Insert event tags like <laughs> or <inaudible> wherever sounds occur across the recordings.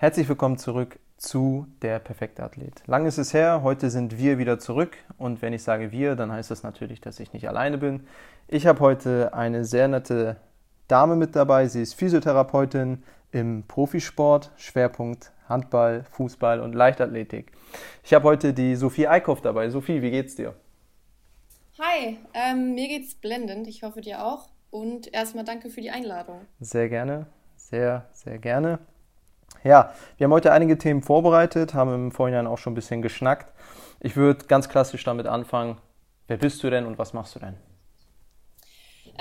Herzlich willkommen zurück zu der perfekte Athlet. Lang ist es her, heute sind wir wieder zurück und wenn ich sage wir, dann heißt das natürlich, dass ich nicht alleine bin. Ich habe heute eine sehr nette Dame mit dabei. Sie ist Physiotherapeutin im Profisport, Schwerpunkt Handball, Fußball und Leichtathletik. Ich habe heute die Sophie Eickhoff dabei. Sophie, wie geht's dir? Hi, ähm, mir geht's blendend. Ich hoffe dir auch. Und erstmal danke für die Einladung. Sehr gerne, sehr, sehr gerne. Ja, wir haben heute einige Themen vorbereitet, haben im Vorhinein auch schon ein bisschen geschnackt. Ich würde ganz klassisch damit anfangen. Wer bist du denn und was machst du denn?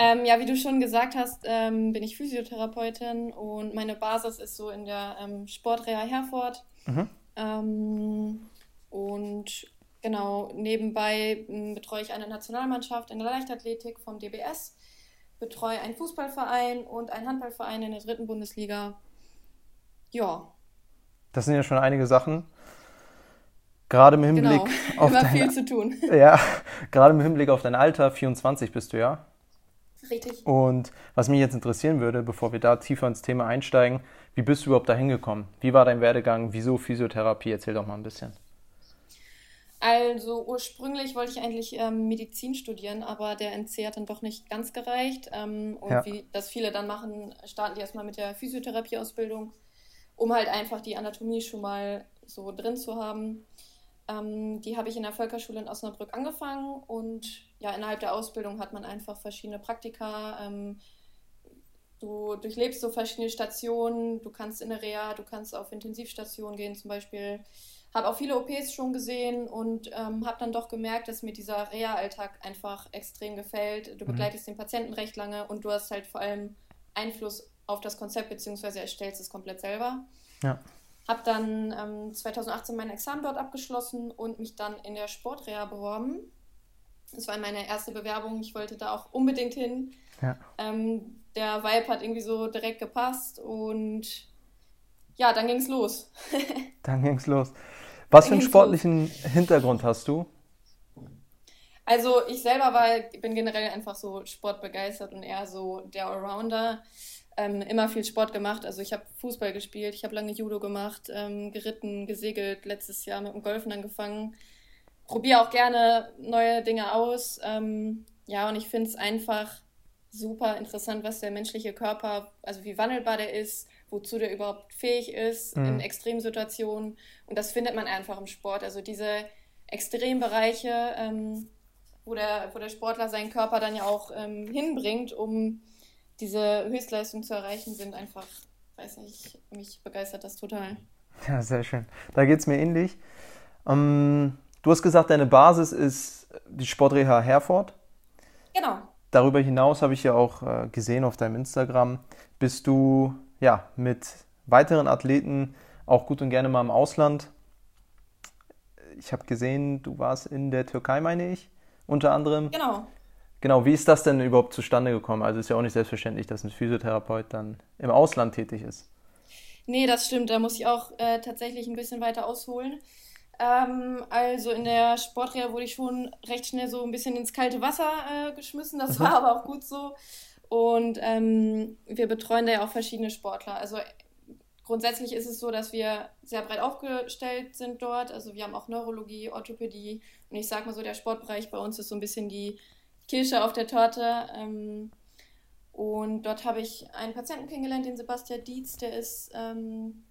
Ähm, ja, wie du schon gesagt hast, ähm, bin ich Physiotherapeutin und meine Basis ist so in der ähm, Sportreha Herford. Mhm. Ähm, und genau, nebenbei ähm, betreue ich eine Nationalmannschaft in der Leichtathletik vom DBS, betreue einen Fußballverein und einen Handballverein in der dritten Bundesliga ja. Das sind ja schon einige Sachen. Gerade im Hinblick genau. <laughs> auf dein, viel zu tun. Ja, <laughs> gerade im Hinblick auf dein Alter, 24 bist du ja. Richtig. Und was mich jetzt interessieren würde, bevor wir da tiefer ins Thema einsteigen, wie bist du überhaupt da hingekommen? Wie war dein Werdegang? Wieso Physiotherapie? Erzähl doch mal ein bisschen. Also ursprünglich wollte ich eigentlich ähm, Medizin studieren, aber der NC hat dann doch nicht ganz gereicht. Ähm, und ja. wie das viele dann machen, starten die erstmal mit der Physiotherapieausbildung um halt einfach die Anatomie schon mal so drin zu haben. Ähm, die habe ich in der Völkerschule in Osnabrück angefangen und ja, innerhalb der Ausbildung hat man einfach verschiedene Praktika. Ähm, du durchlebst so verschiedene Stationen, du kannst in der Reha, du kannst auf Intensivstationen gehen zum Beispiel. Habe auch viele OPs schon gesehen und ähm, habe dann doch gemerkt, dass mir dieser Reha-Alltag einfach extrem gefällt. Du mhm. begleitest den Patienten recht lange und du hast halt vor allem Einfluss auf das Konzept, beziehungsweise erstellst es komplett selber. Ja. Habe dann ähm, 2018 mein Examen dort abgeschlossen und mich dann in der Sportreha beworben. Das war meine erste Bewerbung. Ich wollte da auch unbedingt hin. Ja. Ähm, der Vibe hat irgendwie so direkt gepasst und ja, dann ging es los. <laughs> dann ging es los. Was für einen sportlichen los. Hintergrund hast du? Also ich selber war, bin generell einfach so sportbegeistert und eher so der Allrounder ähm, immer viel Sport gemacht. Also ich habe Fußball gespielt, ich habe lange Judo gemacht, ähm, geritten, gesegelt, letztes Jahr mit dem Golfen angefangen. Probiere auch gerne neue Dinge aus. Ähm, ja, und ich finde es einfach super interessant, was der menschliche Körper, also wie wandelbar der ist, wozu der überhaupt fähig ist mhm. in Extremsituationen. Und das findet man einfach im Sport. Also diese Extrembereiche, ähm, wo, der, wo der Sportler seinen Körper dann ja auch ähm, hinbringt, um diese Höchstleistung zu erreichen, sind einfach, weiß nicht, mich begeistert das total. Ja, sehr schön. Da geht es mir ähnlich. Ähm, du hast gesagt, deine Basis ist die Sportreha Herford. Genau. Darüber hinaus habe ich ja auch äh, gesehen auf deinem Instagram, bist du ja mit weiteren Athleten auch gut und gerne mal im Ausland. Ich habe gesehen, du warst in der Türkei, meine ich, unter anderem. Genau. Genau, wie ist das denn überhaupt zustande gekommen? Also ist ja auch nicht selbstverständlich, dass ein Physiotherapeut dann im Ausland tätig ist. Nee, das stimmt. Da muss ich auch äh, tatsächlich ein bisschen weiter ausholen. Ähm, also in der Sportreha wurde ich schon recht schnell so ein bisschen ins kalte Wasser äh, geschmissen. Das mhm. war aber auch gut so. Und ähm, wir betreuen da ja auch verschiedene Sportler. Also grundsätzlich ist es so, dass wir sehr breit aufgestellt sind dort. Also wir haben auch Neurologie, Orthopädie. Und ich sage mal so, der Sportbereich bei uns ist so ein bisschen die Kirsche auf der Torte. Ähm, und dort habe ich einen Patienten kennengelernt, den Sebastian Dietz, der ist ähm,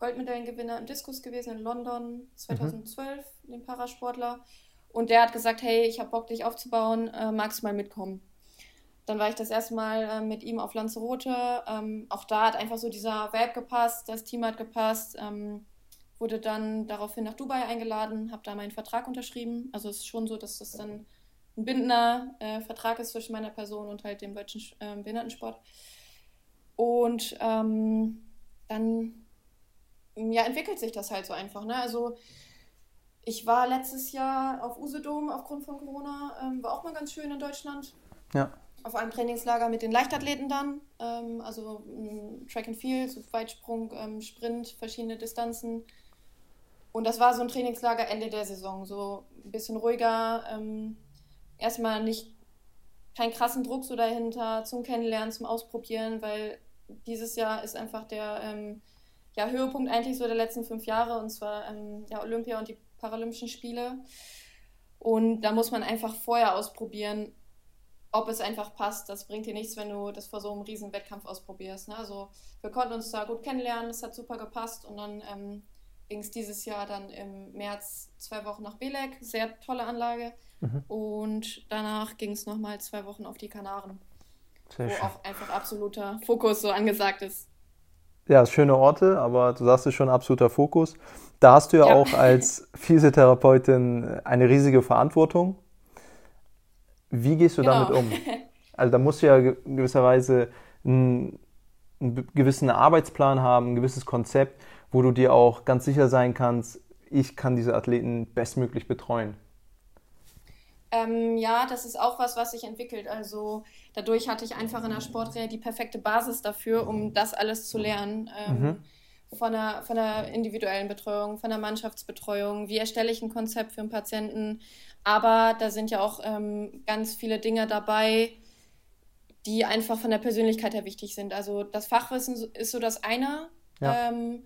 Goldmedaillengewinner im Diskus gewesen in London 2012, mhm. den Parasportler. Und der hat gesagt, hey, ich habe Bock, dich aufzubauen, äh, magst du mal mitkommen? Dann war ich das erste Mal äh, mit ihm auf Lanzarote. Ähm, auch da hat einfach so dieser Vibe gepasst, das Team hat gepasst. Ähm, wurde dann daraufhin nach Dubai eingeladen, habe da meinen Vertrag unterschrieben. Also es ist schon so, dass das dann ein bindender äh, Vertrag ist zwischen meiner Person und halt dem deutschen äh, Behindertensport. Und ähm, dann ja, entwickelt sich das halt so einfach. Ne? Also ich war letztes Jahr auf Usedom aufgrund von Corona, ähm, war auch mal ganz schön in Deutschland. Ja. auf einem Trainingslager mit den Leichtathleten dann, ähm, also Track and Field, so Weitsprung, ähm, Sprint, verschiedene Distanzen. Und das war so ein Trainingslager Ende der Saison, so ein bisschen ruhiger, ähm, erstmal nicht keinen krassen Druck so dahinter zum Kennenlernen, zum Ausprobieren, weil dieses Jahr ist einfach der ähm, ja, Höhepunkt eigentlich so der letzten fünf Jahre und zwar ähm, ja, Olympia und die Paralympischen Spiele. Und da muss man einfach vorher ausprobieren, ob es einfach passt. Das bringt dir nichts, wenn du das vor so einem riesen Wettkampf ausprobierst. Ne? Also wir konnten uns da gut kennenlernen, es hat super gepasst und dann ähm, ging es dieses Jahr dann im März zwei Wochen nach Belek, sehr tolle Anlage. Mhm. Und danach ging es nochmal zwei Wochen auf die Kanaren, sehr wo schön. auch einfach absoluter Fokus so angesagt ist. Ja, schöne Orte, aber du sagst es schon absoluter Fokus. Da hast du ja, ja. auch als <laughs> Physiotherapeutin eine riesige Verantwortung. Wie gehst du genau. damit um? <laughs> Also da musst du ja gewisserweise einen, einen gewissen Arbeitsplan haben, ein gewisses Konzept, wo du dir auch ganz sicher sein kannst, ich kann diese Athleten bestmöglich betreuen. Ähm, ja, das ist auch was, was sich entwickelt. Also dadurch hatte ich einfach in der Sportreha die perfekte Basis dafür, um das alles zu lernen. Ähm, mhm von der, von der individuellen Betreuung, von der Mannschaftsbetreuung, wie erstelle ich ein Konzept für einen Patienten. Aber da sind ja auch ähm, ganz viele Dinge dabei, die einfach von der Persönlichkeit her wichtig sind. Also das Fachwissen ist so das eine ja. ähm,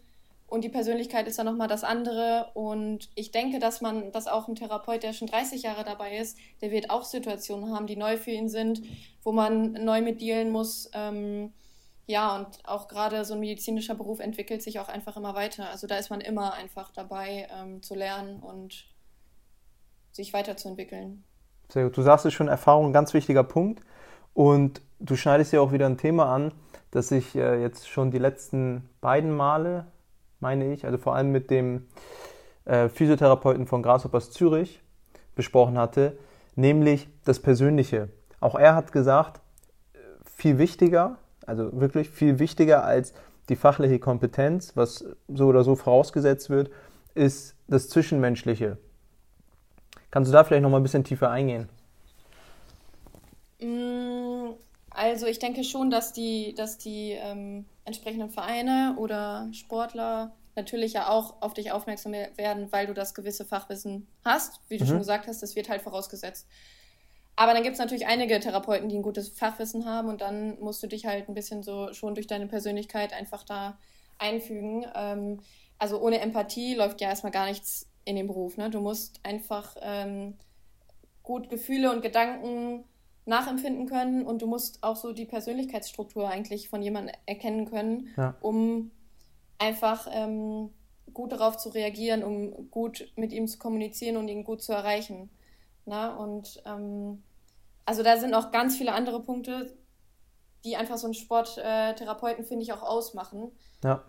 und die Persönlichkeit ist dann nochmal das andere. Und ich denke, dass man, dass auch ein Therapeut, der schon 30 Jahre dabei ist, der wird auch Situationen haben, die neu für ihn sind, wo man neu mit dealen muss. Ähm, ja, und auch gerade so ein medizinischer Beruf entwickelt sich auch einfach immer weiter. Also da ist man immer einfach dabei ähm, zu lernen und sich weiterzuentwickeln. Sehr gut. Du sagst es schon, Erfahrung ganz wichtiger Punkt. Und du schneidest ja auch wieder ein Thema an, das ich äh, jetzt schon die letzten beiden Male, meine ich, also vor allem mit dem äh, Physiotherapeuten von Grasshoppers Zürich besprochen hatte, nämlich das Persönliche. Auch er hat gesagt, äh, viel wichtiger also wirklich viel wichtiger als die fachliche Kompetenz, was so oder so vorausgesetzt wird, ist das Zwischenmenschliche. Kannst du da vielleicht noch mal ein bisschen tiefer eingehen? Also ich denke schon, dass die, dass die ähm, entsprechenden Vereine oder Sportler natürlich ja auch auf dich aufmerksam werden, weil du das gewisse Fachwissen hast. Wie du mhm. schon gesagt hast, das wird halt vorausgesetzt. Aber dann gibt es natürlich einige Therapeuten, die ein gutes Fachwissen haben und dann musst du dich halt ein bisschen so schon durch deine Persönlichkeit einfach da einfügen. Ähm, also ohne Empathie läuft ja erstmal gar nichts in dem Beruf. Ne? Du musst einfach ähm, gut Gefühle und Gedanken nachempfinden können und du musst auch so die Persönlichkeitsstruktur eigentlich von jemandem erkennen können, ja. um einfach ähm, gut darauf zu reagieren, um gut mit ihm zu kommunizieren und ihn gut zu erreichen. Na? Und ähm, also da sind auch ganz viele andere Punkte, die einfach so einen Sporttherapeuten, finde ich, auch ausmachen. Ja.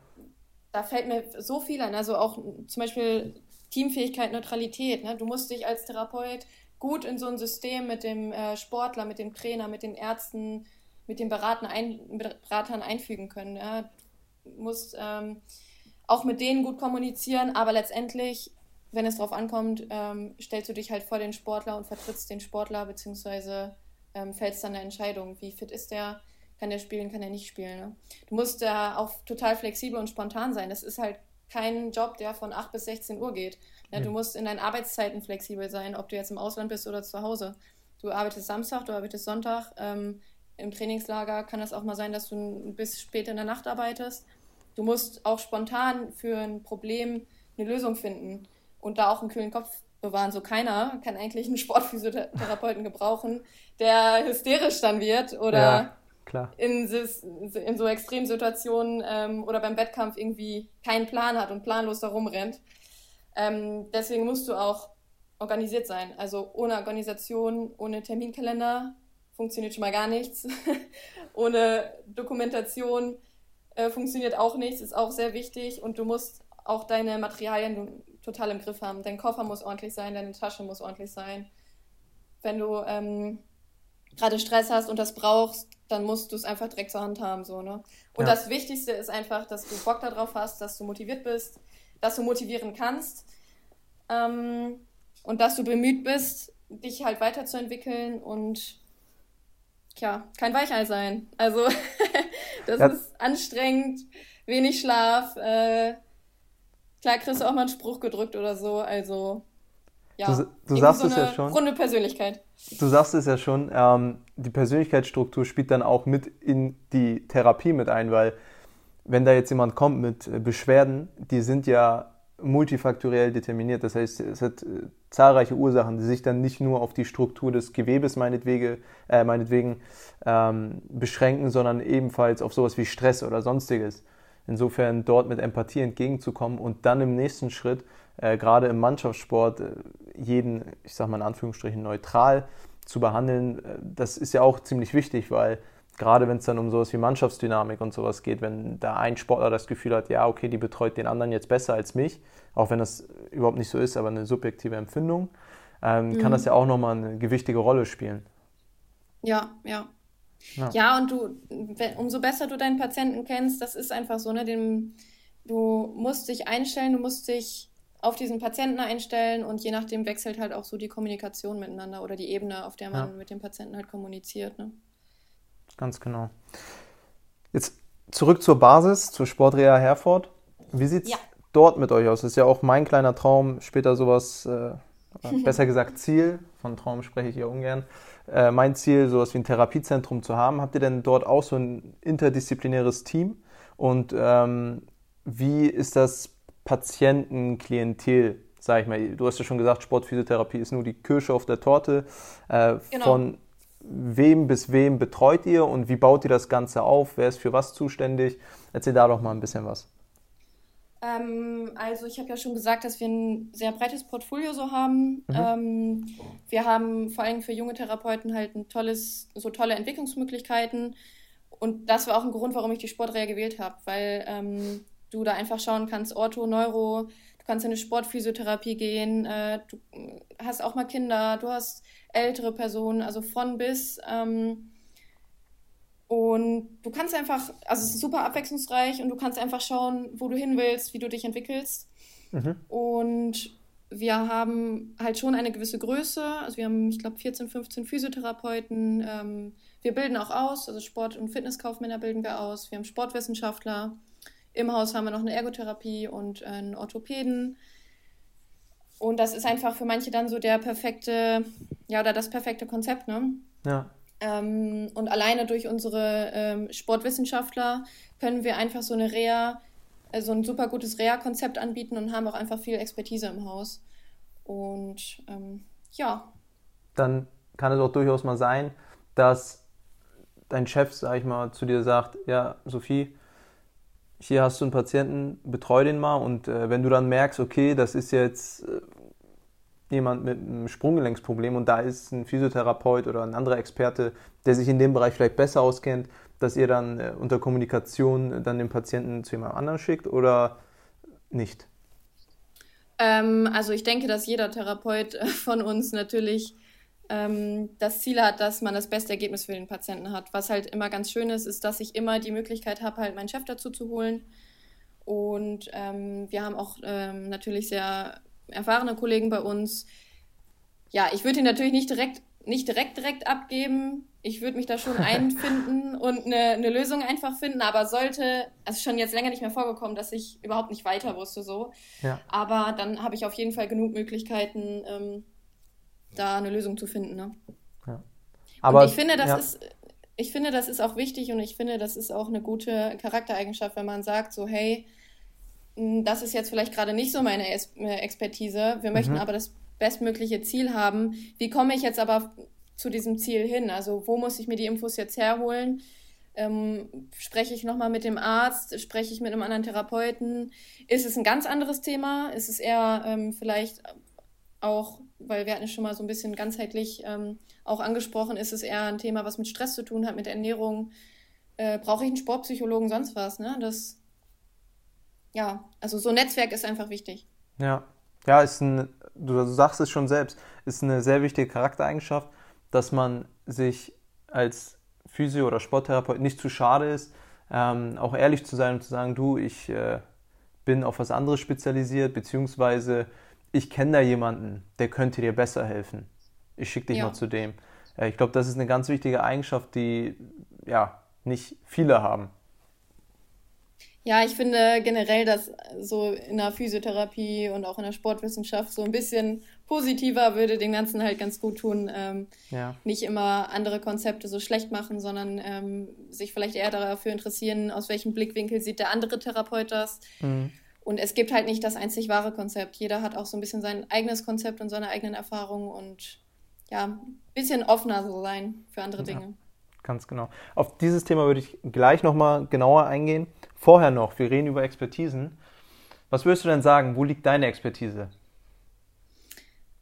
Da fällt mir so viel an. Also auch zum Beispiel Teamfähigkeit, Neutralität. Ne? Du musst dich als Therapeut gut in so ein System mit dem äh, Sportler, mit dem Trainer, mit den Ärzten, mit den Beratern, ein, Beratern einfügen können. Ja? Du musst ähm, auch mit denen gut kommunizieren, aber letztendlich wenn es darauf ankommt, ähm, stellst du dich halt vor den Sportler und vertrittst den Sportler, beziehungsweise ähm, fällst dann eine Entscheidung, wie fit ist der, kann der spielen, kann er nicht spielen. Ne? Du musst da auch total flexibel und spontan sein. Das ist halt kein Job, der von 8 bis 16 Uhr geht. Ne? Du musst in deinen Arbeitszeiten flexibel sein, ob du jetzt im Ausland bist oder zu Hause. Du arbeitest Samstag, du arbeitest Sonntag. Ähm, Im Trainingslager kann es auch mal sein, dass du bis spät in der Nacht arbeitest. Du musst auch spontan für ein Problem eine Lösung finden und da auch einen kühlen Kopf bewahren. So keiner kann eigentlich einen Sportphysiotherapeuten gebrauchen, der hysterisch dann wird oder ja, In, in, so Extremsituationen ähm, oder beim Wettkampf irgendwie keinen Plan hat und planlos da rumrennt. Ähm, deswegen musst du auch organisiert sein. Also ohne Organisation, ohne Terminkalender funktioniert schon mal gar nichts. <laughs> ohne Dokumentation äh, funktioniert auch nichts, ist auch sehr wichtig und du musst auch deine Materialien, total im Griff haben. Dein Koffer muss ordentlich sein, deine Tasche muss ordentlich sein. Wenn du ähm, gerade Stress hast und das brauchst, dann musst du es einfach direkt zur Hand haben. So, ne? Und ja. das Wichtigste ist einfach, dass du Bock darauf hast, dass du motiviert bist, dass du motivieren kannst ähm, und dass du bemüht bist, dich halt weiterzuentwickeln und ja, kein Weichei sein. Also <laughs> das ja. ist anstrengend, wenig Schlaf. Äh, klar kriegst du auch mal einen Spruch gedrückt oder so. Also ja, du, du sagst so es ja schon. Runde Persönlichkeit. Du sagst es ja schon. Ähm, die Persönlichkeitsstruktur spielt dann auch mit in die Therapie mit ein, weil wenn da jetzt jemand kommt mit äh, Beschwerden, die sind ja multifaktoriell determiniert. Das heißt, es hat äh, zahlreiche Ursachen, die sich dann nicht nur auf die Struktur des Gewebes meinetwegen, äh, meinetwegen ähm, beschränken, sondern ebenfalls auf sowas wie Stress oder sonstiges. Insofern dort mit Empathie entgegenzukommen und dann im nächsten Schritt, äh, gerade im Mannschaftssport, äh, jeden, ich sag mal in Anführungsstrichen, neutral zu behandeln, äh, das ist ja auch ziemlich wichtig, weil gerade wenn es dann um sowas wie Mannschaftsdynamik und sowas geht, wenn da ein Sportler das Gefühl hat, ja, okay, die betreut den anderen jetzt besser als mich, auch wenn das überhaupt nicht so ist, aber eine subjektive Empfindung, ähm, mhm. kann das ja auch nochmal eine gewichtige Rolle spielen. Ja, ja. Ja, ja und du, umso besser du deinen Patienten kennst, das ist einfach so, ne? Dem, du musst dich einstellen, du musst dich auf diesen Patienten einstellen und je nachdem wechselt halt auch so die Kommunikation miteinander oder die Ebene, auf der man ja. mit dem Patienten halt kommuniziert. Ne? ganz genau. Jetzt zurück zur Basis, zur Sportreha Herford. Wie sieht es ja. dort mit euch aus? Das ist ja auch mein kleiner Traum, später sowas, äh, <laughs> besser gesagt Ziel, von Traum spreche ich ja ungern, äh, mein Ziel, sowas wie ein Therapiezentrum zu haben. Habt ihr denn dort auch so ein interdisziplinäres Team? Und ähm, wie ist das Patientenklientel, sag ich mal? Du hast ja schon gesagt, Sportphysiotherapie ist nur die Kirsche auf der Torte. Äh, genau. Von wem bis wem betreut ihr und wie baut ihr das Ganze auf? Wer ist für was zuständig? Erzähl da doch mal ein bisschen was. Ähm, also ich habe ja schon gesagt, dass wir ein sehr breites Portfolio so haben. Mhm. Ähm, wir haben vor allem für junge Therapeuten halt ein tolles, so tolle Entwicklungsmöglichkeiten. Und das war auch ein Grund, warum ich die Sportreha gewählt habe, weil ähm, du da einfach schauen kannst, Ortho, Neuro, du kannst in eine Sportphysiotherapie gehen, äh, du hast auch mal Kinder, du hast ältere Personen, also von bis. Ähm, und du kannst einfach, also es ist super abwechslungsreich und du kannst einfach schauen, wo du hin willst, wie du dich entwickelst. Mhm. Und wir haben halt schon eine gewisse Größe. Also wir haben, ich glaube, 14, 15 Physiotherapeuten. Ähm, wir bilden auch aus, also Sport- und Fitnesskaufmänner bilden wir aus. Wir haben Sportwissenschaftler. Im Haus haben wir noch eine Ergotherapie und einen Orthopäden. Und das ist einfach für manche dann so der perfekte, ja, oder das perfekte Konzept, ne? Ja. Ähm, und alleine durch unsere ähm, Sportwissenschaftler können wir einfach so eine Reha, also ein super gutes Reha-Konzept anbieten und haben auch einfach viel Expertise im Haus. Und ähm, ja. Dann kann es auch durchaus mal sein, dass dein Chef, sag ich mal, zu dir sagt, ja, Sophie, hier hast du einen Patienten, betreu den mal und äh, wenn du dann merkst, okay, das ist jetzt äh, jemand mit einem Sprunggelenksproblem und da ist ein Physiotherapeut oder ein anderer Experte, der sich in dem Bereich vielleicht besser auskennt, dass ihr dann äh, unter Kommunikation dann den Patienten zu jemand anderem schickt oder nicht? Ähm, also ich denke, dass jeder Therapeut äh, von uns natürlich ähm, das Ziel hat, dass man das beste Ergebnis für den Patienten hat. Was halt immer ganz schön ist, ist, dass ich immer die Möglichkeit habe, halt meinen Chef dazu zu holen. Und ähm, wir haben auch ähm, natürlich sehr erfahrene Kollegen bei uns. Ja, ich würde ihn natürlich nicht direkt, nicht direkt, direkt abgeben. Ich würde mich da schon <laughs> einfinden und eine, eine Lösung einfach finden, aber sollte, also schon jetzt länger nicht mehr vorgekommen, dass ich überhaupt nicht weiter wusste so. Ja. Aber dann habe ich auf jeden Fall genug Möglichkeiten, ähm, da eine Lösung zu finden. Ne? Ja. Aber und ich finde, das ja. ist, ich finde, das ist auch wichtig und ich finde, das ist auch eine gute Charaktereigenschaft, wenn man sagt, so, hey, das ist jetzt vielleicht gerade nicht so meine äh, Expertise. Wir möchten mhm. aber das bestmögliche Ziel haben. Wie komme ich jetzt aber zu diesem Ziel hin? Also wo muss ich mir die Infos jetzt herholen? Ähm, spreche ich nochmal mit dem Arzt? Spreche ich mit einem anderen Therapeuten? Ist es ein ganz anderes Thema? Ist es eher ähm, vielleicht auch, weil wir hatten schon mal so ein bisschen ganzheitlich ähm, auch angesprochen, ist es eher ein Thema, was mit Stress zu tun hat, mit Ernährung. Äh, Brauche ich einen Sportpsychologen, sonst was? Ne? Das, ja, also so ein Netzwerk ist einfach wichtig. Ja, ja, ist ein, du sagst es schon selbst, ist eine sehr wichtige Charaktereigenschaft, dass man sich als Physio- oder Sporttherapeut nicht zu schade ist, ähm, auch ehrlich zu sein und zu sagen, du, ich äh, bin auf was anderes spezialisiert, beziehungsweise ich kenne da jemanden, der könnte dir besser helfen. Ich schicke dich ja. mal zu dem. ich glaube, das ist eine ganz wichtige Eigenschaft, die ja nicht viele haben. Ja, ich finde generell, dass so in der Physiotherapie und auch in der Sportwissenschaft so ein bisschen positiver würde dem Ganzen halt ganz gut tun. Ähm, ja. Nicht immer andere Konzepte so schlecht machen, sondern ähm, sich vielleicht eher dafür interessieren, aus welchem Blickwinkel sieht der andere Therapeut das. Mhm. Und es gibt halt nicht das einzig wahre Konzept. Jeder hat auch so ein bisschen sein eigenes Konzept und seine eigenen Erfahrungen und ja, ein bisschen offener so sein für andere Dinge. Ja, ganz genau. Auf dieses Thema würde ich gleich nochmal genauer eingehen. Vorher noch, wir reden über Expertisen. Was würdest du denn sagen, wo liegt deine Expertise?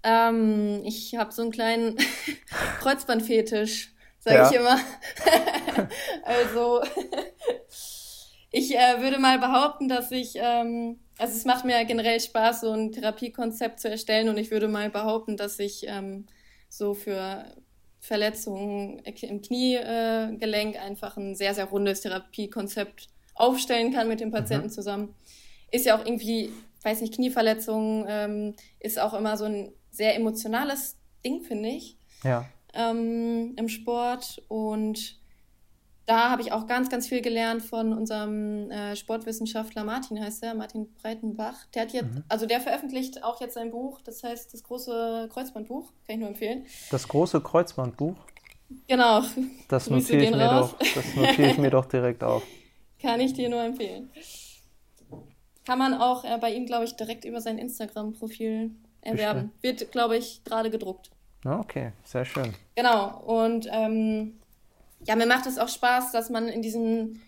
Ähm, ich habe so einen kleinen <laughs> Kreuzbandfetisch, sage ja. ich immer. <laughs> also <laughs> ich äh, würde mal behaupten, dass ich, ähm, also es macht mir generell Spaß, so ein Therapiekonzept zu erstellen und ich würde mal behaupten, dass ich ähm, so für Verletzungen im Kniegelenk äh, einfach ein sehr, sehr rundes Therapiekonzept aufstellen kann mit dem Patienten mhm. zusammen. Ist ja auch irgendwie, weiß nicht, Knieverletzungen ähm, ist auch immer so ein sehr emotionales Ding, finde ich. Ja. Ähm, Im Sport und da habe ich auch ganz, ganz viel gelernt von unserem äh, Sportwissenschaftler Martin, heißt er, Martin Breitenbach. Der hat jetzt, mhm. also der veröffentlicht auch jetzt sein Buch, das heißt das große Kreuzbandbuch, kann ich nur empfehlen. Das große Kreuzbandbuch? Genau. Das notiere ich, mir doch, das notiere ich mir doch direkt auf. <laughs> Kann ich dir nur empfehlen. Kann man auch äh, bei ihm, glaube ich, direkt über sein Instagram-Profil erwerben. Bestimmt. Wird, glaube ich, gerade gedruckt. Okay, sehr schön. Genau. Und ähm, ja, mir macht es auch Spaß, dass man in diesem,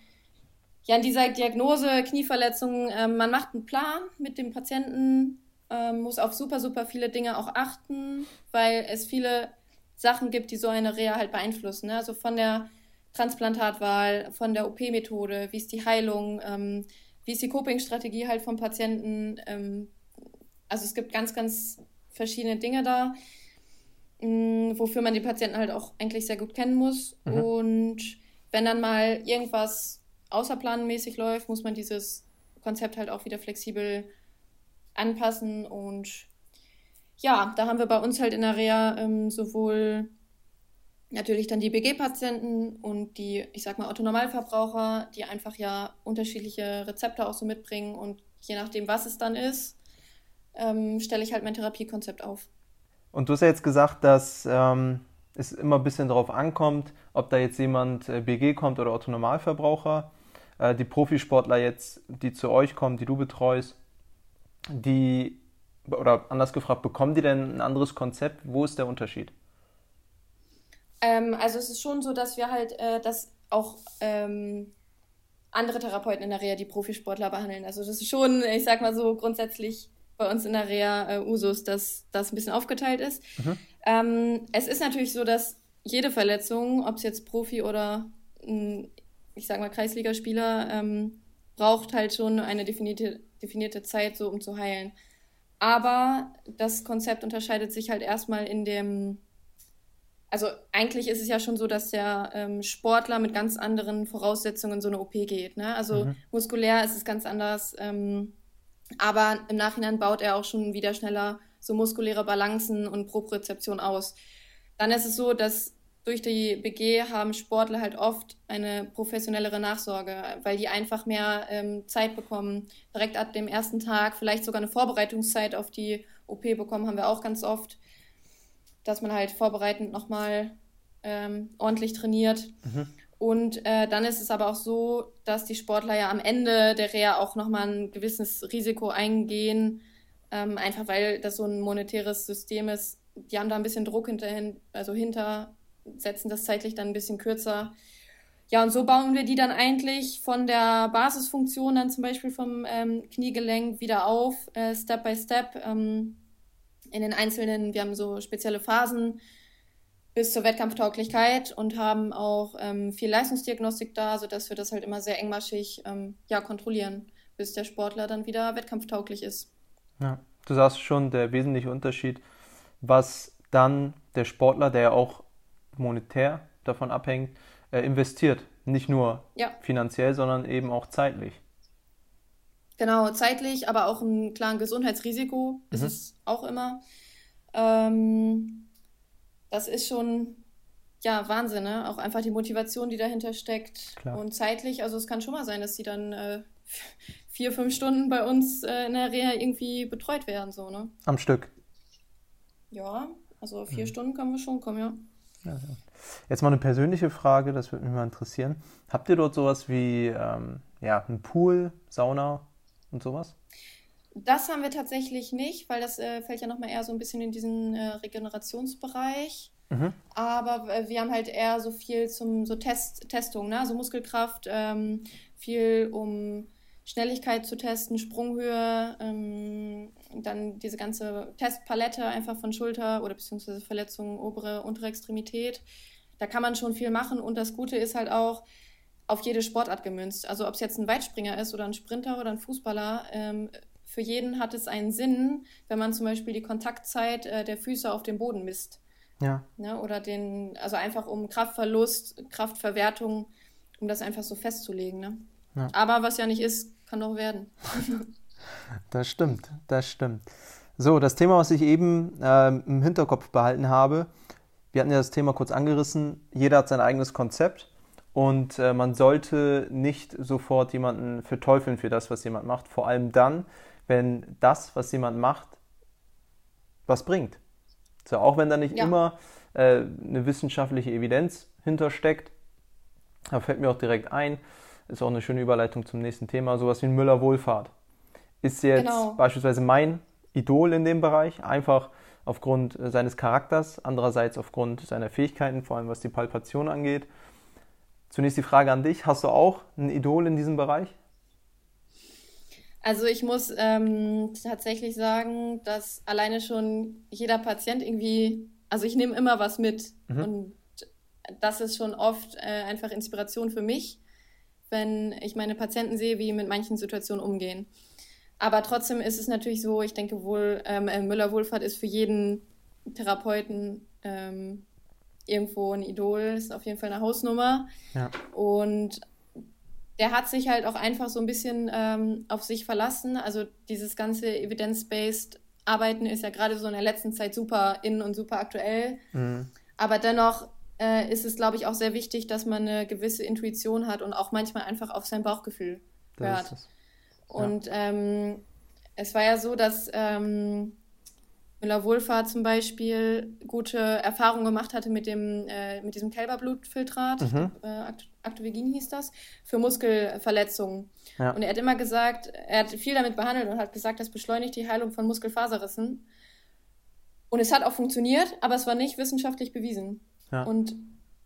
ja, in dieser Diagnose Knieverletzung, ähm, man macht einen Plan mit dem Patienten, ähm, muss auf super, super viele Dinge auch achten, weil es viele Sachen gibt, die so eine Reha halt beeinflussen. Ne? Also von der Transplantatwahl, von der OP-Methode, wie ist die Heilung, ähm, wie ist die Coping-Strategie halt vom Patienten. Ähm, also es gibt ganz, ganz verschiedene Dinge da. Wofür man die Patienten halt auch eigentlich sehr gut kennen muss. Mhm. Und wenn dann mal irgendwas außerplanmäßig läuft, muss man dieses Konzept halt auch wieder flexibel anpassen. Und ja, da haben wir bei uns halt in der Reha ähm, sowohl natürlich dann die BG-Patienten und die, ich sag mal, Autonormalverbraucher, die einfach ja unterschiedliche Rezepte auch so mitbringen und je nachdem, was es dann ist, ähm, stelle ich halt mein Therapiekonzept auf. Und du hast ja jetzt gesagt, dass ähm, es immer ein bisschen darauf ankommt, ob da jetzt jemand äh, BG kommt oder Autonormalverbraucher. Äh, die Profisportler jetzt, die zu euch kommen, die du betreust, die, oder anders gefragt, bekommen die denn ein anderes Konzept? Wo ist der Unterschied? Ähm, also es ist schon so, dass wir halt, äh, dass auch ähm, andere Therapeuten in der Reha die Profisportler behandeln. Also das ist schon, ich sag mal so, grundsätzlich bei uns in der Reha äh, Usus, dass das ein bisschen aufgeteilt ist. Mhm. Ähm, es ist natürlich so, dass jede Verletzung, ob es jetzt Profi oder ein, ich sag mal Kreisligaspieler, ähm, braucht halt schon eine definierte, definierte Zeit, so um zu heilen. Aber das Konzept unterscheidet sich halt erstmal in dem, also eigentlich ist es ja schon so, dass der ähm, Sportler mit ganz anderen Voraussetzungen in so eine OP geht. Ne? Also mhm. muskulär ist es ganz anders. Ähm, aber im Nachhinein baut er auch schon wieder schneller so muskuläre Balancen und Propriozeption aus. Dann ist es so, dass durch die BG haben Sportler halt oft eine professionellere Nachsorge, weil die einfach mehr ähm, Zeit bekommen. Direkt ab dem ersten Tag, vielleicht sogar eine Vorbereitungszeit auf die OP bekommen, haben wir auch ganz oft, dass man halt vorbereitend nochmal ähm, ordentlich trainiert. Mhm. Und äh, dann ist es aber auch so, dass die Sportler ja am Ende der Reha auch nochmal ein gewisses Risiko eingehen, ähm, einfach weil das so ein monetäres System ist. Die haben da ein bisschen Druck hinterhin, also hinter, setzen das zeitlich dann ein bisschen kürzer. Ja, und so bauen wir die dann eigentlich von der Basisfunktion dann zum Beispiel vom ähm, Kniegelenk wieder auf, äh, Step by Step. Ähm, in den einzelnen, wir haben so spezielle Phasen, bis zur Wettkampftauglichkeit und haben auch ähm, viel Leistungsdiagnostik da, sodass wir das halt immer sehr engmaschig ähm, ja, kontrollieren, bis der Sportler dann wieder wettkampftauglich ist. Ja, du sagst schon, der wesentliche Unterschied, was dann der Sportler, der ja auch monetär davon abhängt, äh, investiert. Nicht nur ja. finanziell, sondern eben auch zeitlich. Genau, zeitlich, aber auch ein klares Gesundheitsrisiko mhm. ist es auch immer. Ähm, das ist schon ja, Wahnsinn, ne? Auch einfach die Motivation, die dahinter steckt. Klar. Und zeitlich, also es kann schon mal sein, dass sie dann äh, <laughs> vier, fünf Stunden bei uns äh, in der Reha irgendwie betreut werden, so, ne? Am Stück. Ja, also vier mhm. Stunden können wir schon kommen, ja. ja, ja. Jetzt mal eine persönliche Frage, das würde mich mal interessieren. Habt ihr dort sowas wie ähm, ja, einen Pool, Sauna und sowas? Das haben wir tatsächlich nicht, weil das äh, fällt ja nochmal eher so ein bisschen in diesen äh, Regenerationsbereich. Mhm. Aber äh, wir haben halt eher so viel zum so Test, Testung, ne? also Muskelkraft, ähm, viel um Schnelligkeit zu testen, Sprunghöhe, ähm, dann diese ganze Testpalette einfach von Schulter oder beziehungsweise Verletzungen obere, untere Extremität. Da kann man schon viel machen und das Gute ist halt auch auf jede Sportart gemünzt. Also ob es jetzt ein Weitspringer ist oder ein Sprinter oder ein Fußballer, ähm, für jeden hat es einen Sinn, wenn man zum Beispiel die Kontaktzeit äh, der Füße auf dem Boden misst. Ja. Ne, oder den, also einfach um Kraftverlust, Kraftverwertung, um das einfach so festzulegen. Ne? Ja. Aber was ja nicht ist, kann doch werden. <laughs> das stimmt, das stimmt. So, das Thema, was ich eben äh, im Hinterkopf behalten habe, wir hatten ja das Thema kurz angerissen, jeder hat sein eigenes Konzept und äh, man sollte nicht sofort jemanden verteufeln für das, was jemand macht, vor allem dann, wenn das, was jemand macht, was bringt. So, auch wenn da nicht ja. immer äh, eine wissenschaftliche Evidenz hintersteckt, da fällt mir auch direkt ein, ist auch eine schöne Überleitung zum nächsten Thema, sowas wie ein Müller Wohlfahrt. Ist jetzt genau. beispielsweise mein Idol in dem Bereich, einfach aufgrund seines Charakters, andererseits aufgrund seiner Fähigkeiten, vor allem was die Palpation angeht. Zunächst die Frage an dich, hast du auch ein Idol in diesem Bereich? Also ich muss ähm, tatsächlich sagen, dass alleine schon jeder Patient irgendwie, also ich nehme immer was mit mhm. und das ist schon oft äh, einfach Inspiration für mich, wenn ich meine Patienten sehe, wie mit manchen Situationen umgehen. Aber trotzdem ist es natürlich so, ich denke wohl, ähm, äh, Müller-Wohlfahrt ist für jeden Therapeuten ähm, irgendwo ein Idol, ist auf jeden Fall eine Hausnummer. Ja. Und der hat sich halt auch einfach so ein bisschen ähm, auf sich verlassen. Also dieses ganze evidence-based Arbeiten ist ja gerade so in der letzten Zeit super in und super aktuell. Mhm. Aber dennoch äh, ist es, glaube ich, auch sehr wichtig, dass man eine gewisse Intuition hat und auch manchmal einfach auf sein Bauchgefühl hört. Ja. Und ähm, es war ja so, dass ähm, Müller-Wohlfahrt zum Beispiel gute Erfahrungen gemacht hatte mit, dem, äh, mit diesem Kälberblutfiltrat, mhm. äh, Actovegin hieß das, für Muskelverletzungen. Ja. Und er hat immer gesagt, er hat viel damit behandelt und hat gesagt, das beschleunigt die Heilung von Muskelfaserrissen. Und es hat auch funktioniert, aber es war nicht wissenschaftlich bewiesen. Ja. Und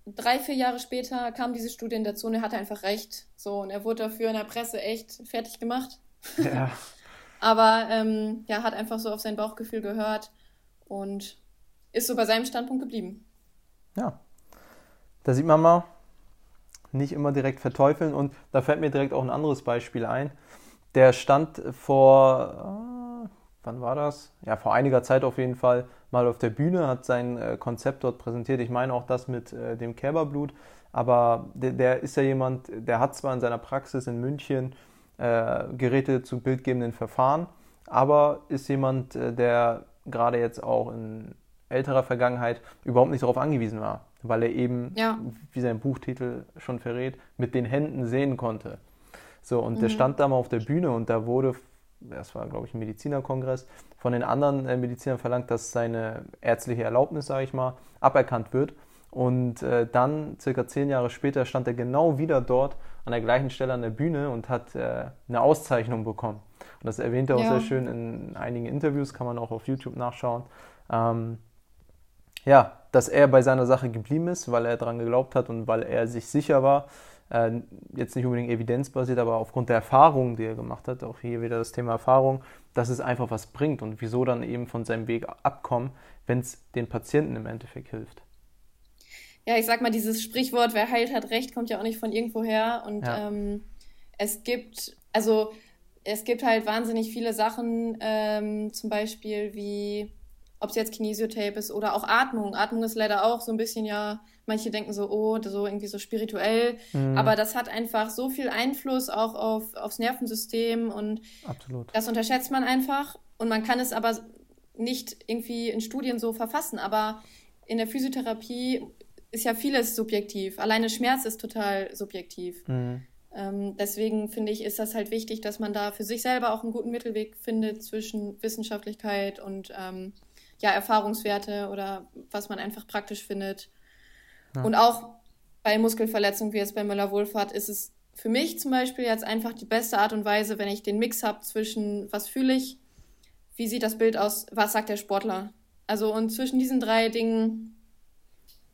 drei, vier Jahre später kam diese Studie in dazu und er hatte einfach recht. So, und er wurde dafür in der Presse echt fertig gemacht. Ja. <laughs> Aber ähm, ja, hat einfach so auf sein Bauchgefühl gehört und ist so bei seinem Standpunkt geblieben. Ja. Da sieht man mal, nicht immer direkt verteufeln. Und da fällt mir direkt auch ein anderes Beispiel ein. Der stand vor, äh, wann war das? Ja, vor einiger Zeit auf jeden Fall mal auf der Bühne, hat sein äh, Konzept dort präsentiert. Ich meine auch das mit äh, dem Kälberblut. Aber der, der, ist ja jemand, der hat zwar in seiner Praxis in München äh, Geräte zu bildgebenden Verfahren, aber ist jemand, der gerade jetzt auch in älterer Vergangenheit überhaupt nicht darauf angewiesen war, weil er eben, ja. wie sein Buchtitel schon verrät, mit den Händen sehen konnte. So, und mhm. der stand da mal auf der Bühne und da wurde, das war glaube ich ein Medizinerkongress, von den anderen äh, Medizinern verlangt, dass seine ärztliche Erlaubnis, sage ich mal, aberkannt wird. Und äh, dann, circa zehn Jahre später, stand er genau wieder dort an der gleichen Stelle an der Bühne und hat äh, eine Auszeichnung bekommen. Und das erwähnt er auch ja. sehr schön in einigen Interviews, kann man auch auf YouTube nachschauen. Ähm, ja, dass er bei seiner Sache geblieben ist, weil er daran geglaubt hat und weil er sich sicher war, äh, jetzt nicht unbedingt evidenzbasiert, aber aufgrund der Erfahrungen, die er gemacht hat, auch hier wieder das Thema Erfahrung, dass es einfach was bringt und wieso dann eben von seinem Weg abkommen, wenn es den Patienten im Endeffekt hilft ja, ich sag mal, dieses Sprichwort, wer heilt, hat recht, kommt ja auch nicht von irgendwoher. Und ja. ähm, es gibt, also es gibt halt wahnsinnig viele Sachen, ähm, zum Beispiel wie, ob es jetzt Kinesiotape ist oder auch Atmung. Atmung ist leider auch so ein bisschen, ja, manche denken so, oh, so irgendwie so spirituell. Mhm. Aber das hat einfach so viel Einfluss auch auf, aufs Nervensystem und Absolut. das unterschätzt man einfach. Und man kann es aber nicht irgendwie in Studien so verfassen. Aber in der Physiotherapie ist ja vieles subjektiv. Alleine Schmerz ist total subjektiv. Mhm. Ähm, deswegen finde ich, ist das halt wichtig, dass man da für sich selber auch einen guten Mittelweg findet zwischen Wissenschaftlichkeit und ähm, ja, Erfahrungswerte oder was man einfach praktisch findet. Ja. Und auch bei Muskelverletzungen, wie jetzt bei Müller-Wohlfahrt, ist es für mich zum Beispiel jetzt einfach die beste Art und Weise, wenn ich den Mix habe zwischen was fühle ich, wie sieht das Bild aus, was sagt der Sportler. Also und zwischen diesen drei Dingen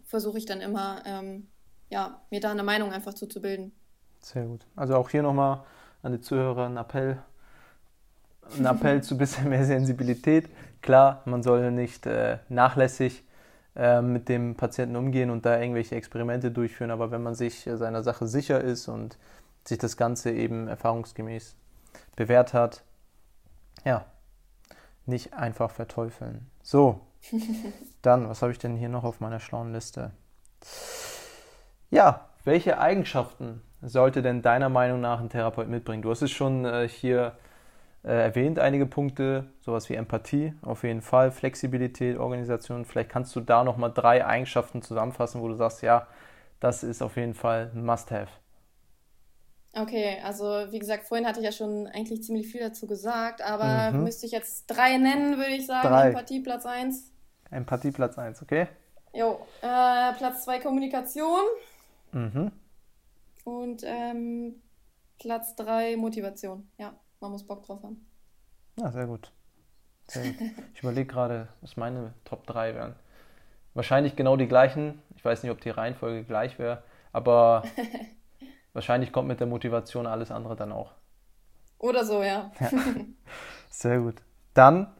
versuche ich dann immer, ähm, ja, mir da eine Meinung einfach zuzubilden. Sehr gut. Also auch hier nochmal an die Zuhörer ein Appell, ein Appell zu ein bisschen mehr Sensibilität. Klar, man soll nicht äh, nachlässig äh, mit dem Patienten umgehen und da irgendwelche Experimente durchführen, aber wenn man sich äh, seiner Sache sicher ist und sich das Ganze eben erfahrungsgemäß bewährt hat, ja, nicht einfach verteufeln. So, <laughs> dann, was habe ich denn hier noch auf meiner schlauen Liste? Ja, welche Eigenschaften sollte denn deiner Meinung nach ein Therapeut mitbringen? Du hast es schon äh, hier äh, erwähnt, einige Punkte, sowas wie Empathie auf jeden Fall, Flexibilität, Organisation. Vielleicht kannst du da nochmal drei Eigenschaften zusammenfassen, wo du sagst, ja, das ist auf jeden Fall ein Must-Have. Okay, also wie gesagt, vorhin hatte ich ja schon eigentlich ziemlich viel dazu gesagt, aber mhm. müsste ich jetzt drei nennen, würde ich sagen. Drei. Empathie Platz 1. Empathie Platz 1, okay? Jo, äh, Platz 2 Kommunikation. Mhm. Und ähm, Platz 3 Motivation. Ja, man muss Bock drauf haben. Ja, sehr gut. Sehr gut. Ich überlege gerade, was meine Top 3 wären. Wahrscheinlich genau die gleichen. Ich weiß nicht, ob die Reihenfolge gleich wäre, aber <laughs> wahrscheinlich kommt mit der Motivation alles andere dann auch. Oder so, ja. ja. Sehr gut. Dann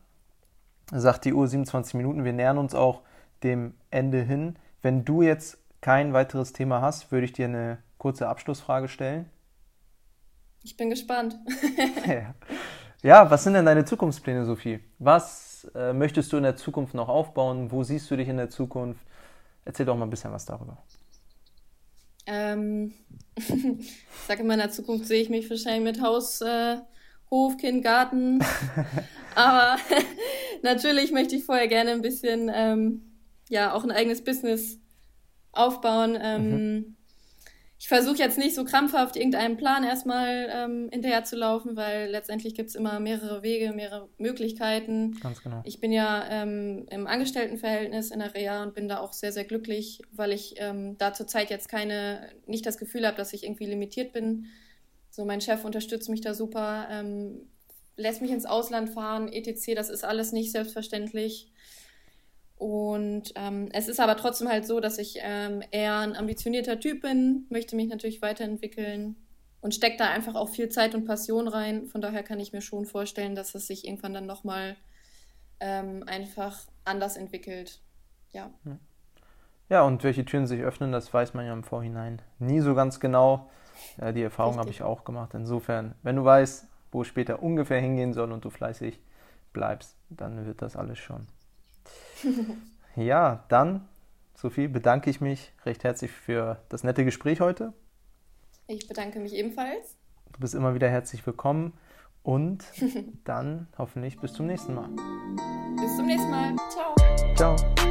sagt die Uhr 27 Minuten. Wir nähern uns auch dem Ende hin. Wenn du jetzt kein weiteres Thema hast, würde ich dir eine kurze Abschlussfrage stellen. Ich bin gespannt. <laughs> ja. ja. was sind denn deine Zukunftspläne, Sophie? Was äh, möchtest du in der Zukunft noch aufbauen? Wo siehst du dich in der Zukunft? Erzähl doch mal ein bisschen was darüber. Ähm, <laughs> ich sage, in meiner Zukunft sehe ich mich wahrscheinlich mit Haus, äh, Hof, Kind, Garten. <laughs> Aber natürlich möchte ich vorher gerne ein bisschen, ähm, ja, auch ein eigenes Business aufbauen. Ähm, mhm. Ich versuche jetzt nicht so krampfhaft irgendeinem Plan erstmal ähm, hinterher zu laufen, weil letztendlich gibt es immer mehrere Wege, mehrere Möglichkeiten. Ganz genau. Ich bin ja ähm, im Angestelltenverhältnis in der Reha und bin da auch sehr, sehr glücklich, weil ich ähm, da zurzeit jetzt keine, nicht das Gefühl habe, dass ich irgendwie limitiert bin. So, mein Chef unterstützt mich da super, ähm, lässt mich ins Ausland fahren, etc. Das ist alles nicht selbstverständlich. Und ähm, es ist aber trotzdem halt so, dass ich ähm, eher ein ambitionierter Typ bin, möchte mich natürlich weiterentwickeln und stecke da einfach auch viel Zeit und Passion rein. Von daher kann ich mir schon vorstellen, dass es sich irgendwann dann nochmal ähm, einfach anders entwickelt. Ja. Ja, und welche Türen sich öffnen, das weiß man ja im Vorhinein nie so ganz genau. Ja, die Erfahrung habe ich auch gemacht. Insofern, wenn du weißt, wo es später ungefähr hingehen soll und du fleißig bleibst, dann wird das alles schon. <laughs> ja, dann, Sophie, bedanke ich mich recht herzlich für das nette Gespräch heute. Ich bedanke mich ebenfalls. Du bist immer wieder herzlich willkommen und <laughs> dann hoffentlich bis zum nächsten Mal. Bis zum nächsten Mal. Ciao. Ciao.